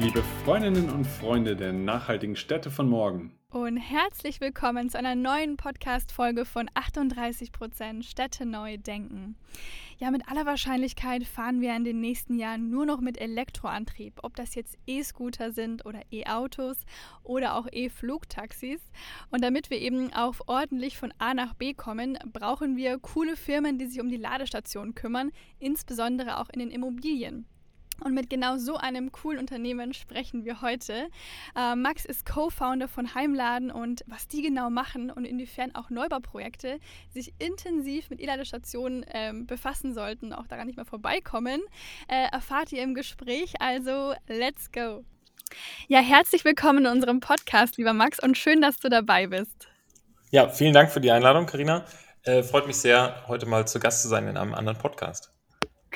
Liebe Freundinnen und Freunde der nachhaltigen Städte von morgen. Und herzlich willkommen zu einer neuen Podcast-Folge von 38% Städte neu denken. Ja, mit aller Wahrscheinlichkeit fahren wir in den nächsten Jahren nur noch mit Elektroantrieb, ob das jetzt E-Scooter sind oder E-Autos oder auch E-Flugtaxis. Und damit wir eben auch ordentlich von A nach B kommen, brauchen wir coole Firmen, die sich um die Ladestationen kümmern, insbesondere auch in den Immobilien. Und mit genau so einem coolen Unternehmen sprechen wir heute. Äh, Max ist Co-Founder von Heimladen und was die genau machen und inwiefern auch Neubauprojekte sich intensiv mit E-Ladestationen äh, befassen sollten, auch daran nicht mehr vorbeikommen, äh, erfahrt ihr im Gespräch. Also, let's go! Ja, herzlich willkommen in unserem Podcast, lieber Max, und schön, dass du dabei bist. Ja, vielen Dank für die Einladung, Karina. Äh, freut mich sehr, heute mal zu Gast zu sein in einem anderen Podcast.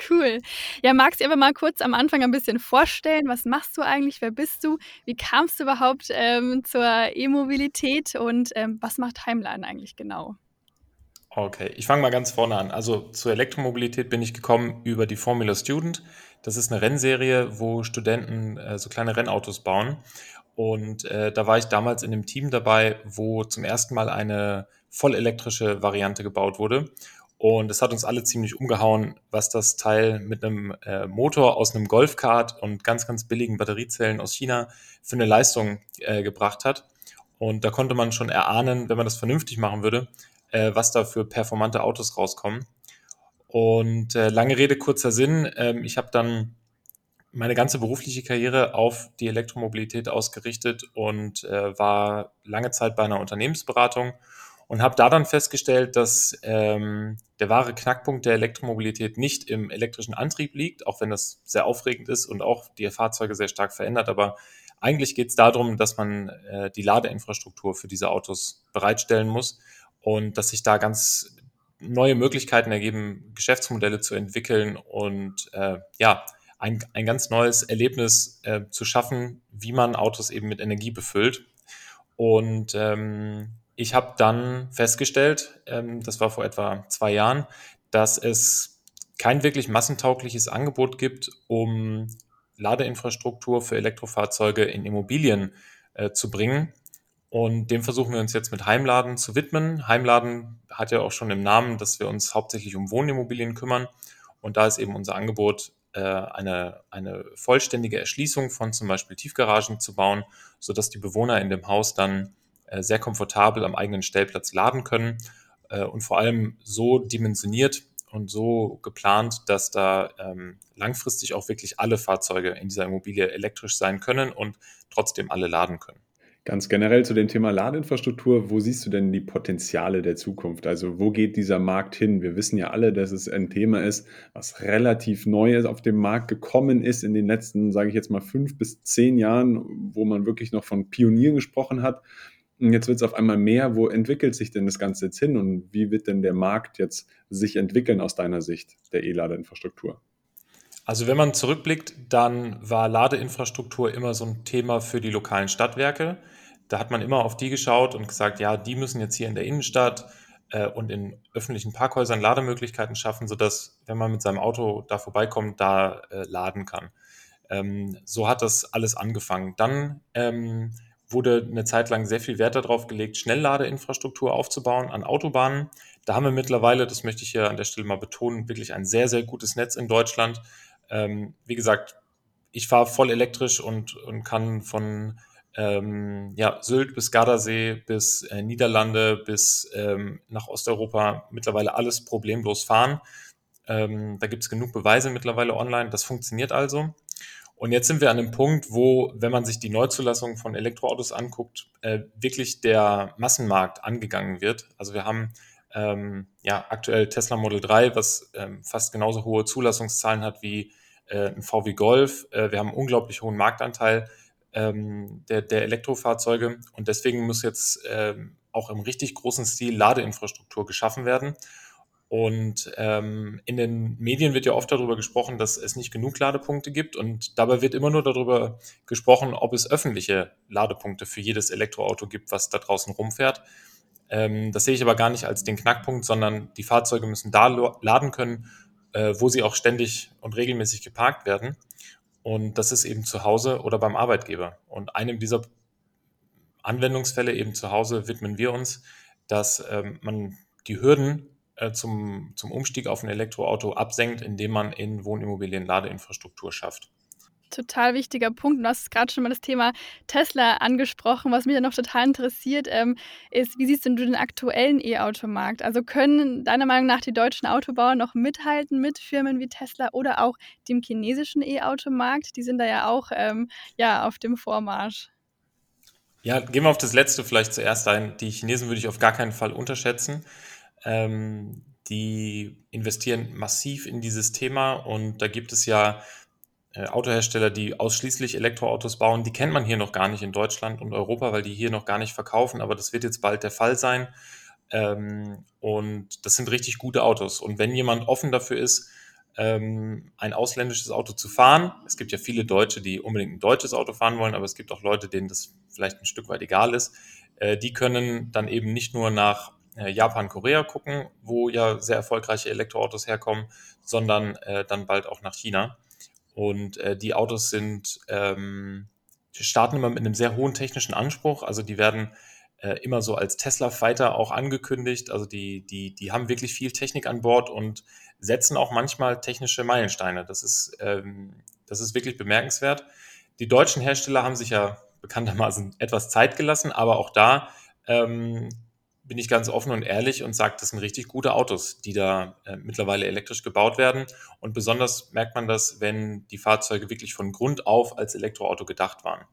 Cool. Ja, magst du aber mal kurz am Anfang ein bisschen vorstellen? Was machst du eigentlich? Wer bist du? Wie kamst du überhaupt ähm, zur E-Mobilität und ähm, was macht Heimladen eigentlich genau? Okay, ich fange mal ganz vorne an. Also zur Elektromobilität bin ich gekommen über die Formula Student. Das ist eine Rennserie, wo Studenten äh, so kleine Rennautos bauen. Und äh, da war ich damals in einem Team dabei, wo zum ersten Mal eine vollelektrische Variante gebaut wurde. Und es hat uns alle ziemlich umgehauen, was das Teil mit einem äh, Motor aus einem Golfkart und ganz, ganz billigen Batteriezellen aus China für eine Leistung äh, gebracht hat. Und da konnte man schon erahnen, wenn man das vernünftig machen würde, äh, was da für performante Autos rauskommen. Und äh, lange Rede, kurzer Sinn. Ähm, ich habe dann meine ganze berufliche Karriere auf die Elektromobilität ausgerichtet und äh, war lange Zeit bei einer Unternehmensberatung und habe da dann festgestellt, dass ähm, der wahre Knackpunkt der Elektromobilität nicht im elektrischen Antrieb liegt, auch wenn das sehr aufregend ist und auch die Fahrzeuge sehr stark verändert. Aber eigentlich geht es darum, dass man äh, die Ladeinfrastruktur für diese Autos bereitstellen muss und dass sich da ganz neue Möglichkeiten ergeben, Geschäftsmodelle zu entwickeln und äh, ja, ein, ein ganz neues Erlebnis äh, zu schaffen, wie man Autos eben mit Energie befüllt. Und ähm, ich habe dann festgestellt, ähm, das war vor etwa zwei Jahren, dass es kein wirklich massentaugliches Angebot gibt, um Ladeinfrastruktur für Elektrofahrzeuge in Immobilien äh, zu bringen. Und dem versuchen wir uns jetzt mit Heimladen zu widmen. Heimladen hat ja auch schon im Namen, dass wir uns hauptsächlich um Wohnimmobilien kümmern. Und da ist eben unser Angebot, äh, eine, eine vollständige Erschließung von zum Beispiel Tiefgaragen zu bauen, sodass die Bewohner in dem Haus dann sehr komfortabel am eigenen Stellplatz laden können äh, und vor allem so dimensioniert und so geplant, dass da ähm, langfristig auch wirklich alle Fahrzeuge in dieser Immobilie elektrisch sein können und trotzdem alle laden können. Ganz generell zu dem Thema Ladeinfrastruktur, wo siehst du denn die Potenziale der Zukunft? Also wo geht dieser Markt hin? Wir wissen ja alle, dass es ein Thema ist, was relativ neu ist, auf dem Markt gekommen ist in den letzten, sage ich jetzt mal, fünf bis zehn Jahren, wo man wirklich noch von Pionieren gesprochen hat. Und jetzt wird es auf einmal mehr. Wo entwickelt sich denn das Ganze jetzt hin und wie wird denn der Markt jetzt sich entwickeln aus deiner Sicht der E-Ladeinfrastruktur? Also wenn man zurückblickt, dann war Ladeinfrastruktur immer so ein Thema für die lokalen Stadtwerke. Da hat man immer auf die geschaut und gesagt, ja, die müssen jetzt hier in der Innenstadt äh, und in öffentlichen Parkhäusern Lademöglichkeiten schaffen, sodass, wenn man mit seinem Auto da vorbeikommt, da äh, laden kann. Ähm, so hat das alles angefangen. Dann ähm, wurde eine Zeit lang sehr viel Wert darauf gelegt, Schnellladeinfrastruktur aufzubauen an Autobahnen. Da haben wir mittlerweile, das möchte ich hier an der Stelle mal betonen, wirklich ein sehr, sehr gutes Netz in Deutschland. Ähm, wie gesagt, ich fahre voll elektrisch und, und kann von ähm, ja, Sylt bis Gardasee bis äh, Niederlande bis ähm, nach Osteuropa mittlerweile alles problemlos fahren. Ähm, da gibt es genug Beweise mittlerweile online. Das funktioniert also. Und jetzt sind wir an einem Punkt, wo, wenn man sich die Neuzulassung von Elektroautos anguckt, äh, wirklich der Massenmarkt angegangen wird. Also wir haben ähm, ja aktuell Tesla Model 3, was ähm, fast genauso hohe Zulassungszahlen hat wie äh, ein VW Golf. Äh, wir haben einen unglaublich hohen Marktanteil ähm, der, der Elektrofahrzeuge und deswegen muss jetzt ähm, auch im richtig großen Stil Ladeinfrastruktur geschaffen werden. Und ähm, in den Medien wird ja oft darüber gesprochen, dass es nicht genug Ladepunkte gibt. Und dabei wird immer nur darüber gesprochen, ob es öffentliche Ladepunkte für jedes Elektroauto gibt, was da draußen rumfährt. Ähm, das sehe ich aber gar nicht als den Knackpunkt, sondern die Fahrzeuge müssen da laden können, äh, wo sie auch ständig und regelmäßig geparkt werden. Und das ist eben zu Hause oder beim Arbeitgeber. Und einem dieser Anwendungsfälle eben zu Hause widmen wir uns, dass ähm, man die Hürden äh, zum, zum Umstieg auf ein Elektroauto absenkt, indem man in Wohnimmobilien Ladeinfrastruktur schafft total wichtiger Punkt. Du hast gerade schon mal das Thema Tesla angesprochen. Was mich ja noch total interessiert, ähm, ist, wie siehst du den aktuellen E-Automarkt? Also können deiner Meinung nach die deutschen Autobauer noch mithalten mit Firmen wie Tesla oder auch dem chinesischen E-Automarkt? Die sind da ja auch ähm, ja, auf dem Vormarsch. Ja, gehen wir auf das Letzte vielleicht zuerst ein. Die Chinesen würde ich auf gar keinen Fall unterschätzen. Ähm, die investieren massiv in dieses Thema und da gibt es ja äh, Autohersteller, die ausschließlich Elektroautos bauen, die kennt man hier noch gar nicht in Deutschland und Europa, weil die hier noch gar nicht verkaufen, aber das wird jetzt bald der Fall sein. Ähm, und das sind richtig gute Autos. Und wenn jemand offen dafür ist, ähm, ein ausländisches Auto zu fahren, es gibt ja viele Deutsche, die unbedingt ein deutsches Auto fahren wollen, aber es gibt auch Leute, denen das vielleicht ein Stück weit egal ist, äh, die können dann eben nicht nur nach Japan, Korea gucken, wo ja sehr erfolgreiche Elektroautos herkommen, sondern äh, dann bald auch nach China. Und äh, die Autos sind, ähm, starten immer mit einem sehr hohen technischen Anspruch. Also die werden äh, immer so als Tesla Fighter auch angekündigt. Also die, die, die haben wirklich viel Technik an Bord und setzen auch manchmal technische Meilensteine. Das ist, ähm, das ist wirklich bemerkenswert. Die deutschen Hersteller haben sich ja bekanntermaßen etwas Zeit gelassen, aber auch da ähm, bin ich ganz offen und ehrlich und sage, das sind richtig gute Autos, die da äh, mittlerweile elektrisch gebaut werden. Und besonders merkt man das, wenn die Fahrzeuge wirklich von Grund auf als Elektroauto gedacht waren.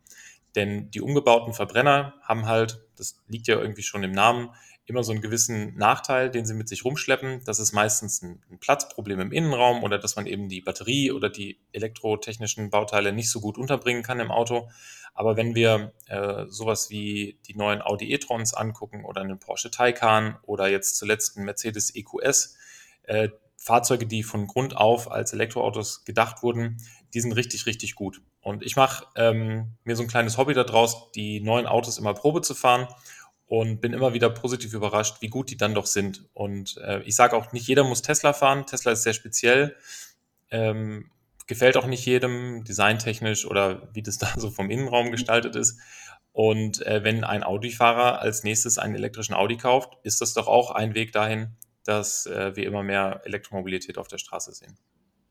Denn die umgebauten Verbrenner haben halt, das liegt ja irgendwie schon im Namen, immer so einen gewissen Nachteil, den sie mit sich rumschleppen. Das ist meistens ein, Platzproblem im Innenraum oder dass man eben die Batterie oder die elektrotechnischen Bauteile nicht so gut unterbringen kann im Auto. Aber wenn wir äh, sowas wie die neuen Audi e-trons angucken oder einen Porsche Taycan oder jetzt zuletzt einen Mercedes EQS, äh, Fahrzeuge, die von Grund auf als Elektroautos gedacht wurden, die sind richtig, richtig gut. Und ich mache ähm, mir so ein kleines Hobby daraus, die neuen Autos immer Probe zu fahren und bin immer wieder positiv überrascht, wie gut die dann doch sind. Und äh, ich sage auch, nicht jeder muss Tesla fahren. Tesla ist sehr speziell. Ähm, gefällt auch nicht jedem, designtechnisch oder wie das da so vom Innenraum gestaltet ist. Und äh, wenn ein Audi-Fahrer als nächstes einen elektrischen Audi kauft, ist das doch auch ein Weg dahin, dass äh, wir immer mehr Elektromobilität auf der Straße sehen.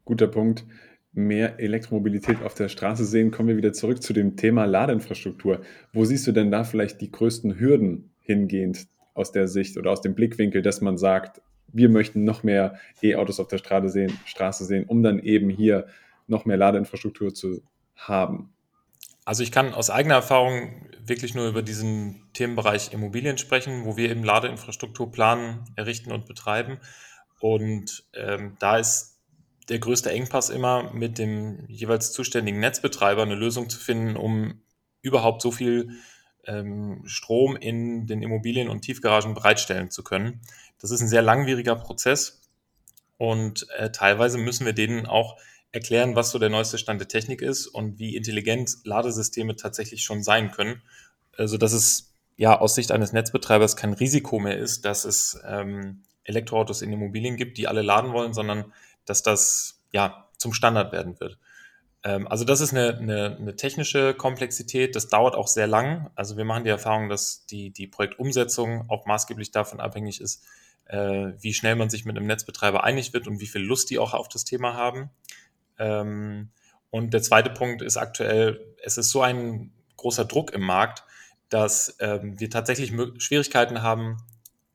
Guter Punkt. Mehr Elektromobilität auf der Straße sehen, kommen wir wieder zurück zu dem Thema Ladeinfrastruktur. Wo siehst du denn da vielleicht die größten Hürden hingehend aus der Sicht oder aus dem Blickwinkel, dass man sagt, wir möchten noch mehr E-Autos auf der Straße sehen, Straße sehen, um dann eben hier noch mehr Ladeinfrastruktur zu haben? Also ich kann aus eigener Erfahrung wirklich nur über diesen Themenbereich Immobilien sprechen, wo wir eben Ladeinfrastruktur planen, errichten und betreiben. Und ähm, da ist der größte Engpass immer mit dem jeweils zuständigen Netzbetreiber eine Lösung zu finden, um überhaupt so viel ähm, Strom in den Immobilien und Tiefgaragen bereitstellen zu können. Das ist ein sehr langwieriger Prozess und äh, teilweise müssen wir denen auch erklären, was so der neueste Stand der Technik ist und wie intelligent Ladesysteme tatsächlich schon sein können, also dass es ja aus Sicht eines Netzbetreibers kein Risiko mehr ist, dass es ähm, Elektroautos in Immobilien gibt, die alle laden wollen, sondern dass das ja zum Standard werden wird. Ähm, also das ist eine, eine, eine, technische Komplexität, das dauert auch sehr lang. Also wir machen die Erfahrung, dass die, die Projektumsetzung auch maßgeblich davon abhängig ist, äh, wie schnell man sich mit einem Netzbetreiber einig wird und wie viel Lust die auch auf das Thema haben. Ähm, und der zweite Punkt ist aktuell, es ist so ein großer Druck im Markt, dass ähm, wir tatsächlich Schwierigkeiten haben,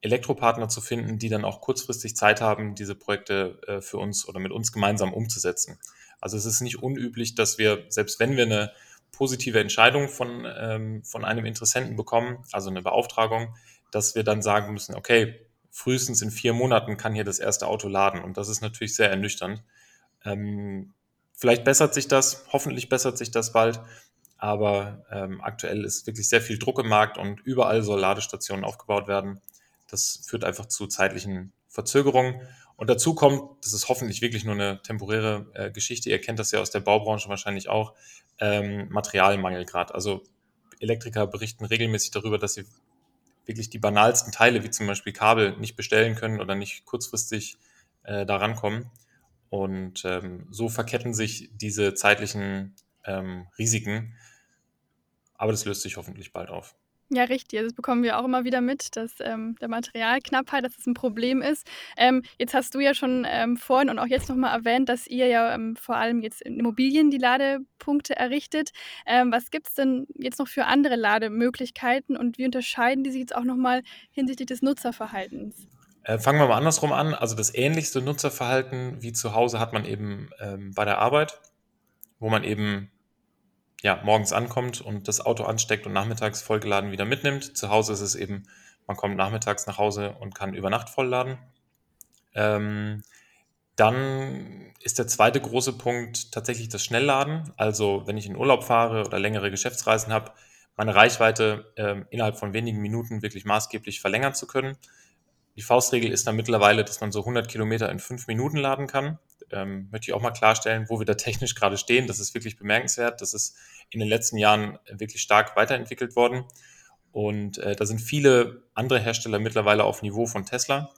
Elektropartner zu finden, die dann auch kurzfristig Zeit haben, diese Projekte äh, für uns oder mit uns gemeinsam umzusetzen. Also es ist nicht unüblich, dass wir, selbst wenn wir eine positive Entscheidung von, ähm, von einem Interessenten bekommen, also eine Beauftragung, dass wir dann sagen müssen, okay, frühestens in vier Monaten kann hier das erste Auto laden. Und das ist natürlich sehr ernüchternd. Ähm, vielleicht bessert sich das, hoffentlich bessert sich das bald. Aber ähm, aktuell ist wirklich sehr viel Druck im Markt und überall soll Ladestationen aufgebaut werden. Das führt einfach zu zeitlichen Verzögerungen. Und dazu kommt, das ist hoffentlich wirklich nur eine temporäre äh, Geschichte, ihr kennt das ja aus der Baubranche wahrscheinlich auch, ähm, Materialmangel gerade. Also Elektriker berichten regelmäßig darüber, dass sie wirklich die banalsten Teile, wie zum Beispiel Kabel, nicht bestellen können oder nicht kurzfristig äh, da rankommen. Und ähm, so verketten sich diese zeitlichen ähm, Risiken. Aber das löst sich hoffentlich bald auf. Ja, richtig. Also das bekommen wir auch immer wieder mit, dass ähm, der Materialknappheit, dass das ein Problem ist. Ähm, jetzt hast du ja schon ähm, vorhin und auch jetzt nochmal erwähnt, dass ihr ja ähm, vor allem jetzt in Immobilien die Ladepunkte errichtet. Ähm, was gibt es denn jetzt noch für andere Lademöglichkeiten und wie unterscheiden die sich jetzt auch nochmal hinsichtlich des Nutzerverhaltens? Äh, fangen wir mal andersrum an. Also das ähnlichste Nutzerverhalten wie zu Hause hat man eben ähm, bei der Arbeit, wo man eben ja, morgens ankommt und das Auto ansteckt und nachmittags vollgeladen wieder mitnimmt. Zu Hause ist es eben, man kommt nachmittags nach Hause und kann über Nacht vollladen. Ähm, dann ist der zweite große Punkt tatsächlich das Schnellladen. Also wenn ich in Urlaub fahre oder längere Geschäftsreisen habe, meine Reichweite äh, innerhalb von wenigen Minuten wirklich maßgeblich verlängern zu können. Die Faustregel ist dann mittlerweile, dass man so 100 Kilometer in fünf Minuten laden kann. Ähm, möchte ich auch mal klarstellen, wo wir da technisch gerade stehen. Das ist wirklich bemerkenswert. Das ist in den letzten Jahren wirklich stark weiterentwickelt worden. Und äh, da sind viele andere Hersteller mittlerweile auf Niveau von Tesla,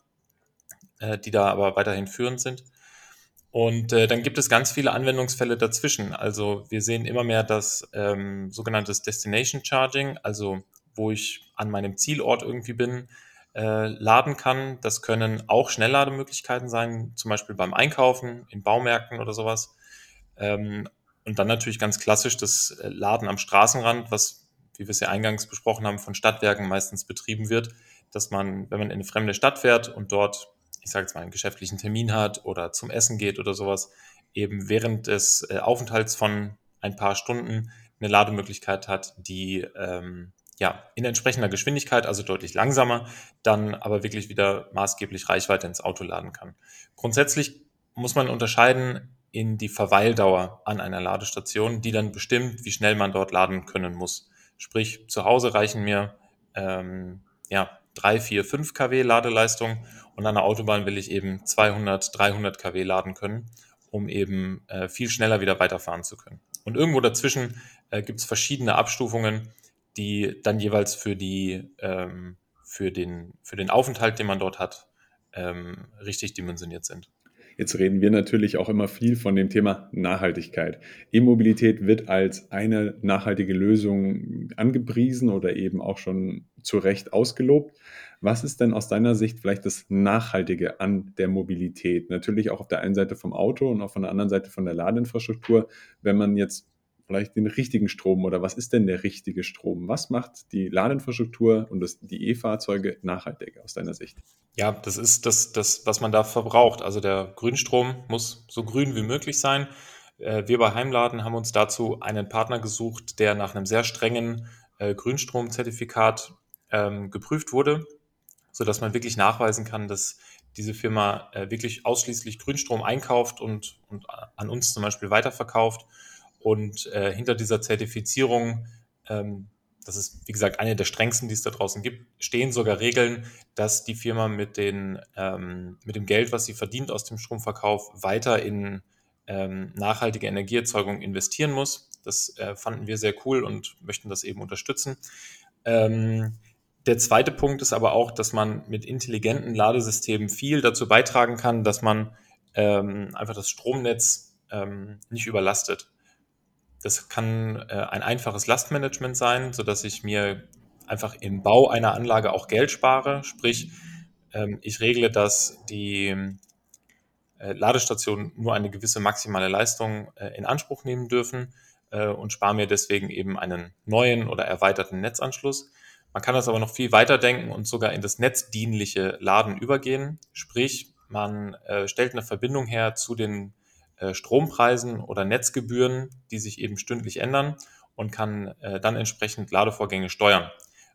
äh, die da aber weiterhin führend sind. Und äh, dann gibt es ganz viele Anwendungsfälle dazwischen. Also wir sehen immer mehr das ähm, sogenanntes Destination Charging, also wo ich an meinem Zielort irgendwie bin, äh, laden kann. Das können auch Schnelllademöglichkeiten sein, zum Beispiel beim Einkaufen, in Baumärkten oder sowas. Ähm, und dann natürlich ganz klassisch das äh, Laden am Straßenrand, was, wie wir es ja eingangs besprochen haben, von Stadtwerken meistens betrieben wird, dass man, wenn man in eine fremde Stadt fährt und dort, ich sage jetzt mal, einen geschäftlichen Termin hat oder zum Essen geht oder sowas, eben während des äh, Aufenthalts von ein paar Stunden eine Lademöglichkeit hat, die ähm, ja, in entsprechender Geschwindigkeit, also deutlich langsamer, dann aber wirklich wieder maßgeblich Reichweite ins Auto laden kann. Grundsätzlich muss man unterscheiden in die Verweildauer an einer Ladestation, die dann bestimmt, wie schnell man dort laden können muss. Sprich, zu Hause reichen mir ähm, ja, 3, 4, 5 kW Ladeleistung und an der Autobahn will ich eben 200, 300 kW laden können, um eben äh, viel schneller wieder weiterfahren zu können. Und irgendwo dazwischen äh, gibt es verschiedene Abstufungen, die dann jeweils für die ähm, für den für den Aufenthalt, den man dort hat, ähm, richtig dimensioniert sind. Jetzt reden wir natürlich auch immer viel von dem Thema Nachhaltigkeit. E-Mobilität wird als eine nachhaltige Lösung angepriesen oder eben auch schon zu Recht ausgelobt. Was ist denn aus deiner Sicht vielleicht das Nachhaltige an der Mobilität? Natürlich auch auf der einen Seite vom Auto und auch von der anderen Seite von der Ladeinfrastruktur. Wenn man jetzt vielleicht den richtigen Strom oder was ist denn der richtige Strom? Was macht die Ladeinfrastruktur und das, die E-Fahrzeuge nachhaltiger aus deiner Sicht? Ja, das ist das, das, was man da verbraucht. Also der Grünstrom muss so grün wie möglich sein. Äh, wir bei Heimladen haben uns dazu einen Partner gesucht, der nach einem sehr strengen äh, Grünstromzertifikat ähm, geprüft wurde, sodass man wirklich nachweisen kann, dass diese Firma äh, wirklich ausschließlich Grünstrom einkauft und, und an uns zum Beispiel weiterverkauft und äh, hinter dieser Zertifizierung, ähm, das ist wie gesagt eine der strengsten, die es da draußen gibt, stehen sogar Regeln, dass die Firma mit, den, ähm, mit dem Geld, was sie verdient aus dem Stromverkauf, weiter in ähm, nachhaltige Energieerzeugung investieren muss. Das äh, fanden wir sehr cool und möchten das eben unterstützen. Ähm, der zweite Punkt ist aber auch, dass man mit intelligenten Ladesystemen viel dazu beitragen kann, dass man ähm, einfach das Stromnetz ähm, nicht überlastet. Das kann äh, ein einfaches Lastmanagement sein, so dass ich mir einfach im Bau einer Anlage auch Geld spare. Sprich, ähm, ich regle, dass die äh, Ladestationen nur eine gewisse maximale Leistung äh, in Anspruch nehmen dürfen äh, und spare mir deswegen eben einen neuen oder erweiterten Netzanschluss. Man kann das aber noch viel weiter denken und sogar in das netzdienliche Laden übergehen. Sprich, man äh, stellt eine Verbindung her zu den Strompreisen oder Netzgebühren, die sich eben stündlich ändern und kann äh, dann entsprechend Ladevorgänge steuern,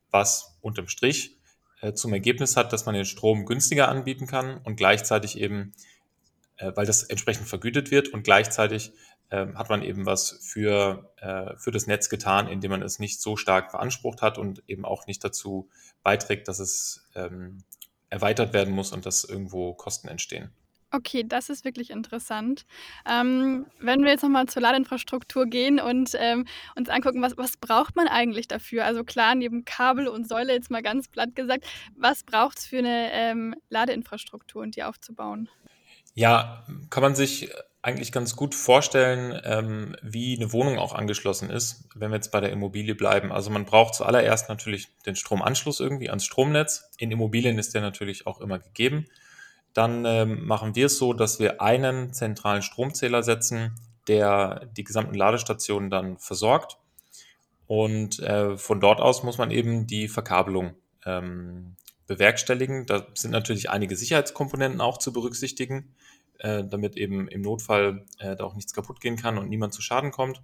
was unterm Strich äh, zum Ergebnis hat, dass man den Strom günstiger anbieten kann und gleichzeitig eben, weil das entsprechend vergütet wird und gleichzeitig ähm, hat man eben was für, für das Netz getan, indem man es nicht so stark beansprucht hat und eben auch nicht dazu beiträgt, dass es ähm, erweitert werden muss und dass irgendwo Kosten entstehen. Okay, das ist wirklich interessant. Ähm, wenn wir jetzt nochmal zur Ladeinfrastruktur gehen und ähm, uns angucken, was, was braucht man eigentlich dafür? Also klar, neben Kabel und Säule jetzt mal ganz platt gesagt, was braucht es für eine ähm, Ladeinfrastruktur und die aufzubauen? Ja, kann man sich eigentlich ganz gut vorstellen, ähm, wie eine Wohnung auch angeschlossen ist, wenn wir jetzt bei der Immobilie bleiben. Also man braucht zuallererst natürlich den Stromanschluss irgendwie ans Stromnetz. In Immobilien ist der natürlich auch immer gegeben. Dann ähm, machen wir es so, dass wir einen zentralen Stromzähler setzen, der die gesamten Ladestationen dann versorgt. Und äh, von dort aus muss man eben die Verkabelung ähm, bewerkstelligen. Da sind natürlich einige Sicherheitskomponenten auch zu berücksichtigen, äh, damit eben im Notfall äh, da auch nichts kaputt gehen kann und niemand zu Schaden kommt.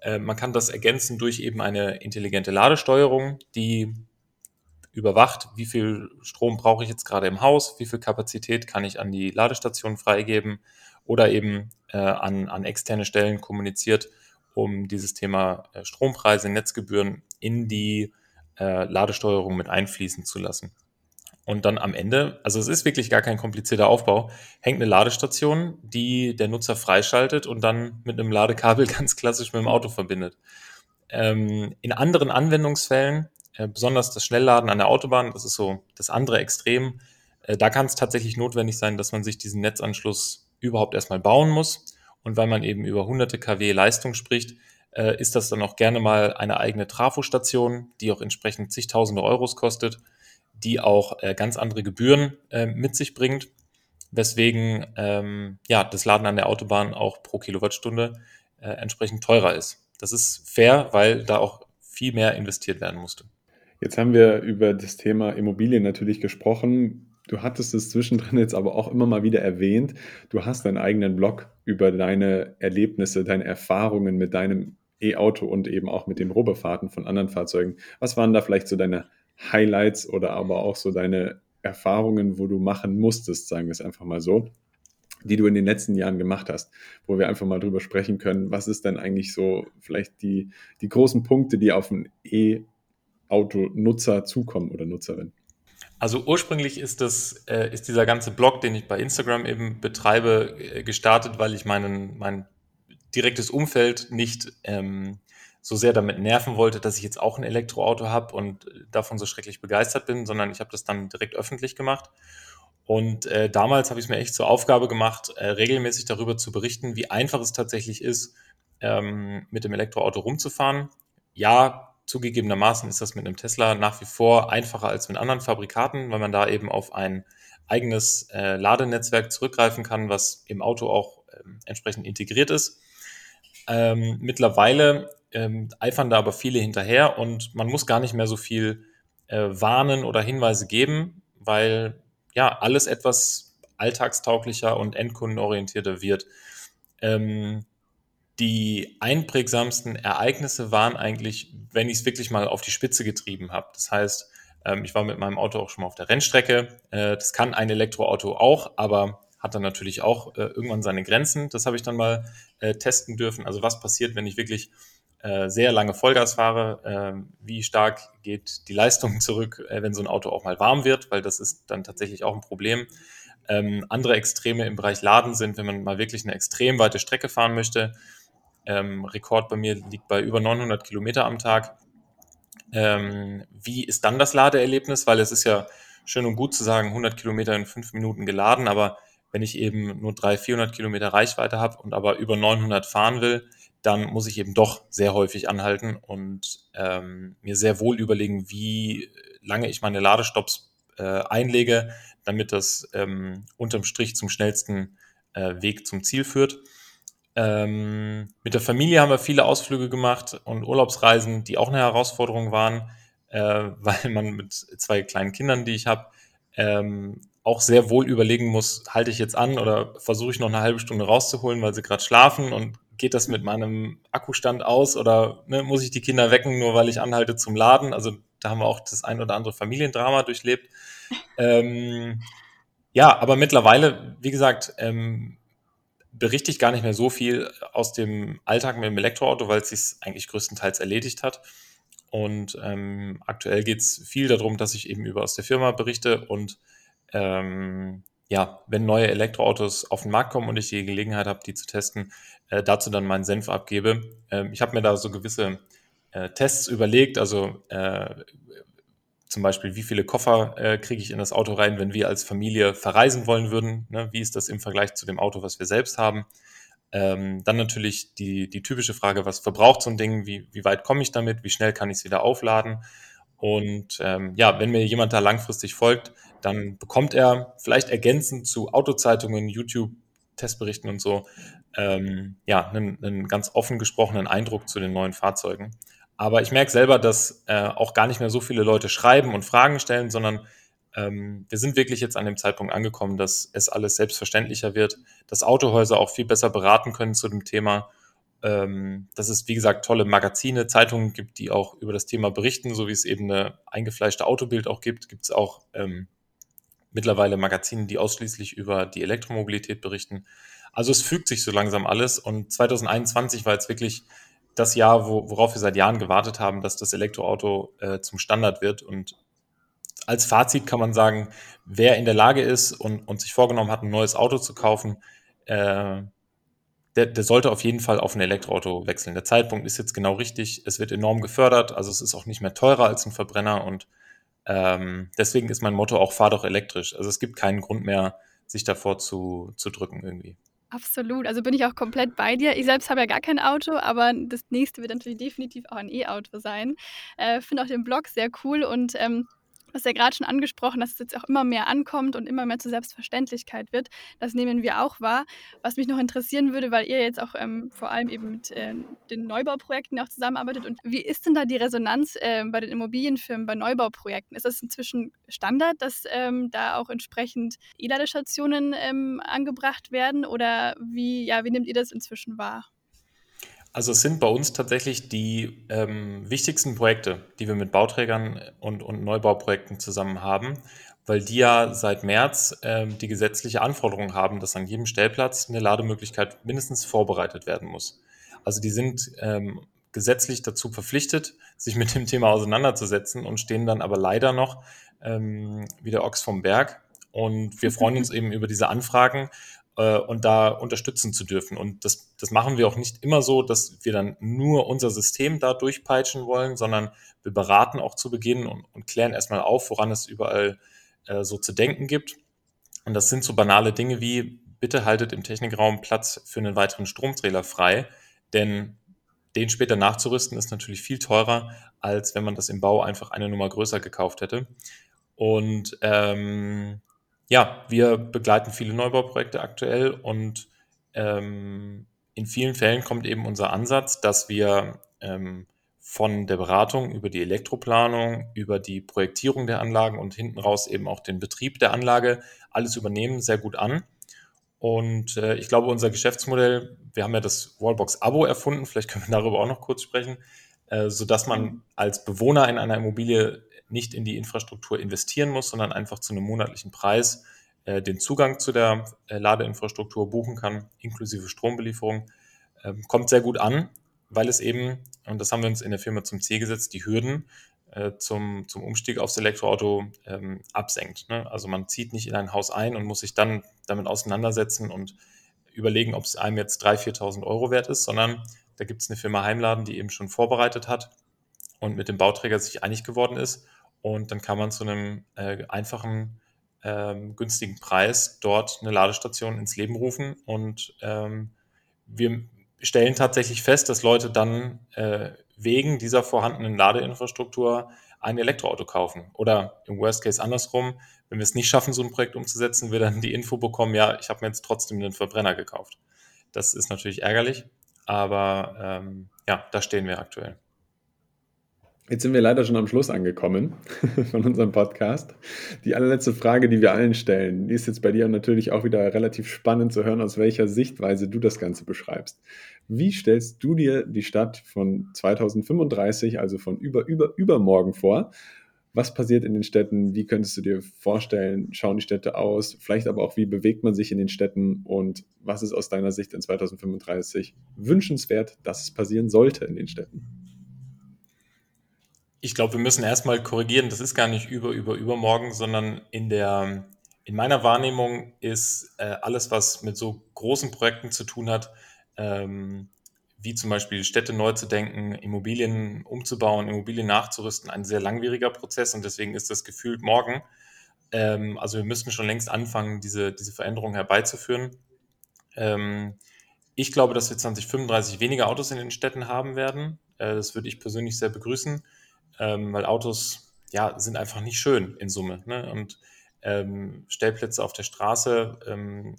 Äh, man kann das ergänzen durch eben eine intelligente Ladesteuerung, die überwacht, wie viel Strom brauche ich jetzt gerade im Haus, wie viel Kapazität kann ich an die Ladestation freigeben oder eben äh, an, an externe Stellen kommuniziert, um dieses Thema äh, Strompreise, Netzgebühren in die äh, Ladesteuerung mit einfließen zu lassen. Und dann am Ende, also es ist wirklich gar kein komplizierter Aufbau, hängt eine Ladestation, die der Nutzer freischaltet und dann mit einem Ladekabel ganz klassisch mit dem Auto verbindet. Ähm, in anderen Anwendungsfällen äh, besonders das Schnellladen an der Autobahn, das ist so das andere Extrem. Äh, da kann es tatsächlich notwendig sein, dass man sich diesen Netzanschluss überhaupt erstmal bauen muss. Und weil man eben über hunderte kW Leistung spricht, äh, ist das dann auch gerne mal eine eigene Trafostation, die auch entsprechend zigtausende Euros kostet, die auch ganz andere Gebühren mit sich bringt, weswegen ähm, ja, das Laden an der Autobahn auch pro Kilowattstunde entsprechend teurer ist. Das ist fair, weil da auch viel mehr investiert werden musste. Jetzt haben wir über das Thema Immobilien natürlich gesprochen. Du hattest es zwischendrin jetzt aber auch immer mal wieder erwähnt. Du hast deinen eigenen Blog über deine Erlebnisse, deine Erfahrungen mit deinem E-Auto und eben auch mit den Robofahrten von anderen Fahrzeugen. Was waren da vielleicht so deine Highlights oder aber auch so deine Erfahrungen, wo du machen musstest, sagen wir es einfach mal so, die du in den letzten Jahren gemacht hast, wo wir einfach mal drüber sprechen können, was ist denn eigentlich so vielleicht die, die großen Punkte, die auf ein E- Autonutzer zukommen oder Nutzerin? Also ursprünglich ist das, äh, ist dieser ganze Blog, den ich bei Instagram eben betreibe, äh, gestartet, weil ich meinen, mein direktes Umfeld nicht ähm, so sehr damit nerven wollte, dass ich jetzt auch ein Elektroauto habe und davon so schrecklich begeistert bin, sondern ich habe das dann direkt öffentlich gemacht. Und äh, damals habe ich es mir echt zur Aufgabe gemacht, äh, regelmäßig darüber zu berichten, wie einfach es tatsächlich ist, ähm, mit dem Elektroauto rumzufahren. Ja, Zugegebenermaßen ist das mit einem Tesla nach wie vor einfacher als mit anderen Fabrikaten, weil man da eben auf ein eigenes äh, Ladenetzwerk zurückgreifen kann, was im Auto auch ähm, entsprechend integriert ist. Ähm, mittlerweile ähm, eifern da aber viele hinterher und man muss gar nicht mehr so viel äh, warnen oder Hinweise geben, weil ja alles etwas alltagstauglicher und endkundenorientierter wird. Ähm, die einprägsamsten Ereignisse waren eigentlich, wenn ich es wirklich mal auf die Spitze getrieben habe. Das heißt, ähm, ich war mit meinem Auto auch schon mal auf der Rennstrecke. Äh, das kann ein Elektroauto auch, aber hat dann natürlich auch äh, irgendwann seine Grenzen. Das habe ich dann mal äh, testen dürfen. Also was passiert, wenn ich wirklich äh, sehr lange Vollgas fahre? Ähm, wie stark geht die Leistung zurück, äh, wenn so ein Auto auch mal warm wird? Weil das ist dann tatsächlich auch ein Problem. Ähm, andere Extreme im Bereich Laden sind, wenn man mal wirklich eine extrem weite Strecke fahren möchte, ähm, Rekord bei mir liegt bei über 900 Kilometer am Tag. Ähm, wie ist dann das Ladeerlebnis? Weil es ist ja schön und gut zu sagen, 100 Kilometer in fünf Minuten geladen, aber wenn ich eben nur 300, 400 Kilometer Reichweite habe und aber über 900 fahren will, dann muss ich eben doch sehr häufig anhalten und ähm, mir sehr wohl überlegen, wie lange ich meine Ladestops äh, einlege, damit das ähm, unterm Strich zum schnellsten äh, Weg zum Ziel führt. Ähm, mit der Familie haben wir viele Ausflüge gemacht und Urlaubsreisen, die auch eine Herausforderung waren, äh, weil man mit zwei kleinen Kindern, die ich habe, ähm, auch sehr wohl überlegen muss, halte ich jetzt an oder versuche ich noch eine halbe Stunde rauszuholen, weil sie gerade schlafen und geht das mit meinem Akkustand aus oder ne, muss ich die Kinder wecken, nur weil ich anhalte zum Laden? Also da haben wir auch das ein oder andere Familiendrama durchlebt. Ähm, ja, aber mittlerweile, wie gesagt, ähm, berichte ich gar nicht mehr so viel aus dem Alltag mit dem Elektroauto, weil es sich eigentlich größtenteils erledigt hat. Und ähm, aktuell geht es viel darum, dass ich eben über aus der Firma berichte und ähm, ja, wenn neue Elektroautos auf den Markt kommen und ich die Gelegenheit habe, die zu testen, äh, dazu dann meinen Senf abgebe. Ähm, ich habe mir da so gewisse äh, Tests überlegt, also äh, zum Beispiel, wie viele Koffer äh, kriege ich in das Auto rein, wenn wir als Familie verreisen wollen würden? Ne? Wie ist das im Vergleich zu dem Auto, was wir selbst haben? Ähm, dann natürlich die, die typische Frage, was verbraucht so ein Ding? Wie, wie weit komme ich damit? Wie schnell kann ich es wieder aufladen? Und ähm, ja, wenn mir jemand da langfristig folgt, dann bekommt er vielleicht ergänzend zu Autozeitungen, YouTube, Testberichten und so, ähm, ja, einen, einen ganz offen gesprochenen Eindruck zu den neuen Fahrzeugen. Aber ich merke selber, dass äh, auch gar nicht mehr so viele Leute schreiben und Fragen stellen, sondern ähm, wir sind wirklich jetzt an dem Zeitpunkt angekommen, dass es alles selbstverständlicher wird, dass Autohäuser auch viel besser beraten können zu dem Thema, ähm, dass es, wie gesagt, tolle Magazine, Zeitungen gibt, die auch über das Thema berichten, so wie es eben eine eingefleischte Autobild auch gibt, gibt es auch ähm, mittlerweile Magazine, die ausschließlich über die Elektromobilität berichten. Also es fügt sich so langsam alles und 2021 war jetzt wirklich das Jahr, wo, worauf wir seit Jahren gewartet haben, dass das Elektroauto äh, zum Standard wird. Und als Fazit kann man sagen, wer in der Lage ist und, und sich vorgenommen hat, ein neues Auto zu kaufen, äh, der, der sollte auf jeden Fall auf ein Elektroauto wechseln. Der Zeitpunkt ist jetzt genau richtig. Es wird enorm gefördert, also es ist auch nicht mehr teurer als ein Verbrenner und ähm, deswegen ist mein Motto auch fahr doch elektrisch. Also es gibt keinen Grund mehr, sich davor zu, zu drücken irgendwie. Absolut, also bin ich auch komplett bei dir. Ich selbst habe ja gar kein Auto, aber das nächste wird natürlich definitiv auch ein E-Auto sein. Äh, Finde auch den Blog sehr cool und ähm, hast ja gerade schon angesprochen, dass es jetzt auch immer mehr ankommt und immer mehr zur Selbstverständlichkeit wird. Das nehmen wir auch wahr. Was mich noch interessieren würde, weil ihr jetzt auch ähm, vor allem eben mit äh, den Neubauprojekten auch zusammenarbeitet. Und wie ist denn da die Resonanz äh, bei den Immobilienfirmen, bei Neubauprojekten? Ist das inzwischen Standard, dass ähm, da auch entsprechend E-Ladestationen ähm, angebracht werden? Oder wie, ja, wie nehmt ihr das inzwischen wahr? Also es sind bei uns tatsächlich die ähm, wichtigsten Projekte, die wir mit Bauträgern und, und Neubauprojekten zusammen haben, weil die ja seit März ähm, die gesetzliche Anforderung haben, dass an jedem Stellplatz eine Lademöglichkeit mindestens vorbereitet werden muss. Also die sind ähm, gesetzlich dazu verpflichtet, sich mit dem Thema auseinanderzusetzen und stehen dann aber leider noch ähm, wie der Ochs vom Berg. Und wir freuen uns eben über diese Anfragen äh, und da unterstützen zu dürfen. Und das, das machen wir auch nicht immer so, dass wir dann nur unser System da durchpeitschen wollen, sondern wir beraten auch zu Beginn und, und klären erstmal auf, woran es überall äh, so zu denken gibt. Und das sind so banale Dinge wie, bitte haltet im Technikraum Platz für einen weiteren Stromzähler frei, denn den später nachzurüsten ist natürlich viel teurer, als wenn man das im Bau einfach eine Nummer größer gekauft hätte. Und ähm, ja, wir begleiten viele Neubauprojekte aktuell und ähm, in vielen Fällen kommt eben unser Ansatz, dass wir ähm, von der Beratung über die Elektroplanung, über die Projektierung der Anlagen und hinten raus eben auch den Betrieb der Anlage alles übernehmen, sehr gut an. Und äh, ich glaube, unser Geschäftsmodell, wir haben ja das Wallbox-Abo erfunden, vielleicht können wir darüber auch noch kurz sprechen, äh, sodass man mhm. als Bewohner in einer Immobilie nicht in die Infrastruktur investieren muss, sondern einfach zu einem monatlichen Preis äh, den Zugang zu der äh, Ladeinfrastruktur buchen kann, inklusive Strombelieferung. Ähm, kommt sehr gut an, weil es eben, und das haben wir uns in der Firma zum Ziel gesetzt, die Hürden äh, zum, zum Umstieg aufs Elektroauto ähm, absenkt. Ne? Also man zieht nicht in ein Haus ein und muss sich dann damit auseinandersetzen und überlegen, ob es einem jetzt 3.000, 4.000 Euro wert ist, sondern da gibt es eine Firma Heimladen, die eben schon vorbereitet hat und mit dem Bauträger sich einig geworden ist und dann kann man zu einem äh, einfachen, ähm, günstigen Preis dort eine Ladestation ins Leben rufen. Und ähm, wir stellen tatsächlich fest, dass Leute dann äh, wegen dieser vorhandenen Ladeinfrastruktur ein Elektroauto kaufen. Oder im Worst Case andersrum, wenn wir es nicht schaffen, so ein Projekt umzusetzen, wir dann die Info bekommen, ja, ich habe mir jetzt trotzdem einen Verbrenner gekauft. Das ist natürlich ärgerlich, aber ähm, ja, da stehen wir aktuell. Jetzt sind wir leider schon am Schluss angekommen von unserem Podcast. Die allerletzte Frage, die wir allen stellen, die ist jetzt bei dir natürlich auch wieder relativ spannend zu hören, aus welcher Sichtweise du das Ganze beschreibst. Wie stellst du dir die Stadt von 2035, also von über, über, übermorgen vor? Was passiert in den Städten? Wie könntest du dir vorstellen, schauen die Städte aus? Vielleicht aber auch, wie bewegt man sich in den Städten? Und was ist aus deiner Sicht in 2035 wünschenswert, dass es passieren sollte in den Städten? Ich glaube, wir müssen erstmal korrigieren, das ist gar nicht über, über, übermorgen, sondern in der in meiner Wahrnehmung ist äh, alles, was mit so großen Projekten zu tun hat, ähm, wie zum Beispiel Städte neu zu denken, Immobilien umzubauen, Immobilien nachzurüsten, ein sehr langwieriger Prozess und deswegen ist das gefühlt morgen. Ähm, also wir müssten schon längst anfangen, diese, diese Veränderungen herbeizuführen. Ähm, ich glaube, dass wir 2035 weniger Autos in den Städten haben werden. Äh, das würde ich persönlich sehr begrüßen, ähm, weil Autos ja, sind einfach nicht schön in Summe. Ne? Und ähm, Stellplätze auf der Straße ähm,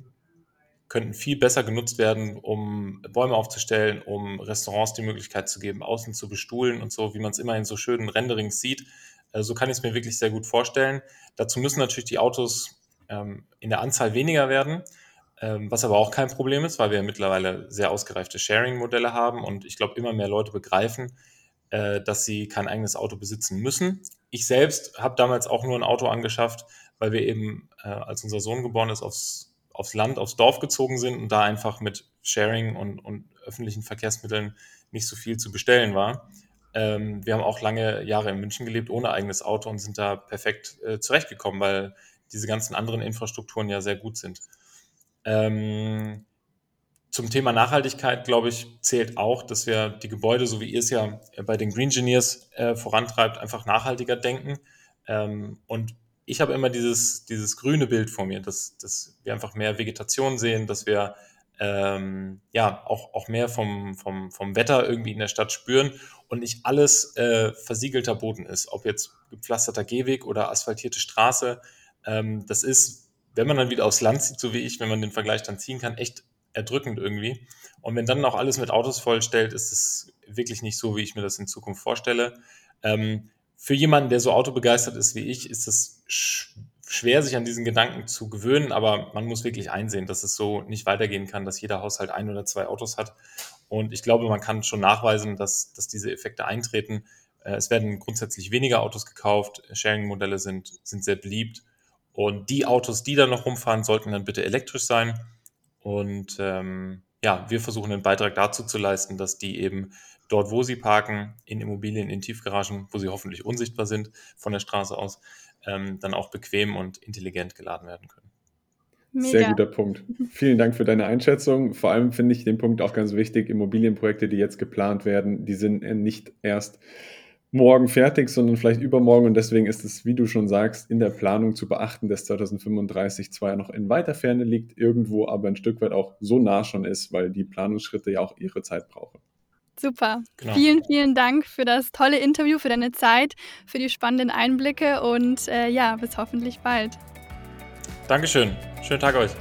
könnten viel besser genutzt werden, um Bäume aufzustellen, um Restaurants die Möglichkeit zu geben, außen zu bestuhlen und so, wie man es immer in so schönen Renderings sieht. Äh, so kann ich es mir wirklich sehr gut vorstellen. Dazu müssen natürlich die Autos ähm, in der Anzahl weniger werden, ähm, was aber auch kein Problem ist, weil wir mittlerweile sehr ausgereifte Sharing-Modelle haben und ich glaube, immer mehr Leute begreifen, äh, dass sie kein eigenes Auto besitzen müssen. Ich selbst habe damals auch nur ein Auto angeschafft, weil wir eben, äh, als unser Sohn geboren ist, aufs, aufs Land, aufs Dorf gezogen sind und da einfach mit Sharing und, und öffentlichen Verkehrsmitteln nicht so viel zu bestellen war. Ähm, wir haben auch lange Jahre in München gelebt ohne eigenes Auto und sind da perfekt äh, zurechtgekommen, weil diese ganzen anderen Infrastrukturen ja sehr gut sind. Ähm, zum Thema Nachhaltigkeit, glaube ich, zählt auch, dass wir die Gebäude, so wie ihr es ja bei den Green Engineers äh, vorantreibt, einfach nachhaltiger denken. Ähm, und ich habe immer dieses, dieses grüne Bild vor mir, dass, dass wir einfach mehr Vegetation sehen, dass wir ähm, ja auch, auch mehr vom, vom, vom Wetter irgendwie in der Stadt spüren und nicht alles äh, versiegelter Boden ist, ob jetzt gepflasterter Gehweg oder asphaltierte Straße. Ähm, das ist, wenn man dann wieder aufs Land zieht, so wie ich, wenn man den Vergleich dann ziehen kann, echt erdrückend irgendwie. Und wenn dann noch alles mit Autos vollstellt, ist es wirklich nicht so, wie ich mir das in Zukunft vorstelle. Ähm, für jemanden, der so autobegeistert ist wie ich, ist es sch schwer, sich an diesen Gedanken zu gewöhnen, aber man muss wirklich einsehen, dass es so nicht weitergehen kann, dass jeder Haushalt ein oder zwei Autos hat. Und ich glaube, man kann schon nachweisen, dass, dass diese Effekte eintreten. Äh, es werden grundsätzlich weniger Autos gekauft, Sharing-Modelle sind, sind sehr beliebt. Und die Autos, die da noch rumfahren, sollten dann bitte elektrisch sein. Und ähm, ja, wir versuchen einen Beitrag dazu zu leisten, dass die eben dort, wo sie parken, in Immobilien, in Tiefgaragen, wo sie hoffentlich unsichtbar sind von der Straße aus, ähm, dann auch bequem und intelligent geladen werden können. Mega. Sehr guter Punkt. Vielen Dank für deine Einschätzung. Vor allem finde ich den Punkt auch ganz wichtig. Immobilienprojekte, die jetzt geplant werden, die sind nicht erst morgen fertig, sondern vielleicht übermorgen. Und deswegen ist es, wie du schon sagst, in der Planung zu beachten, dass 2035 zwar noch in weiter Ferne liegt, irgendwo aber ein Stück weit auch so nah schon ist, weil die Planungsschritte ja auch ihre Zeit brauchen. Super. Genau. Vielen, vielen Dank für das tolle Interview, für deine Zeit, für die spannenden Einblicke und äh, ja, bis hoffentlich bald. Dankeschön. Schönen Tag euch.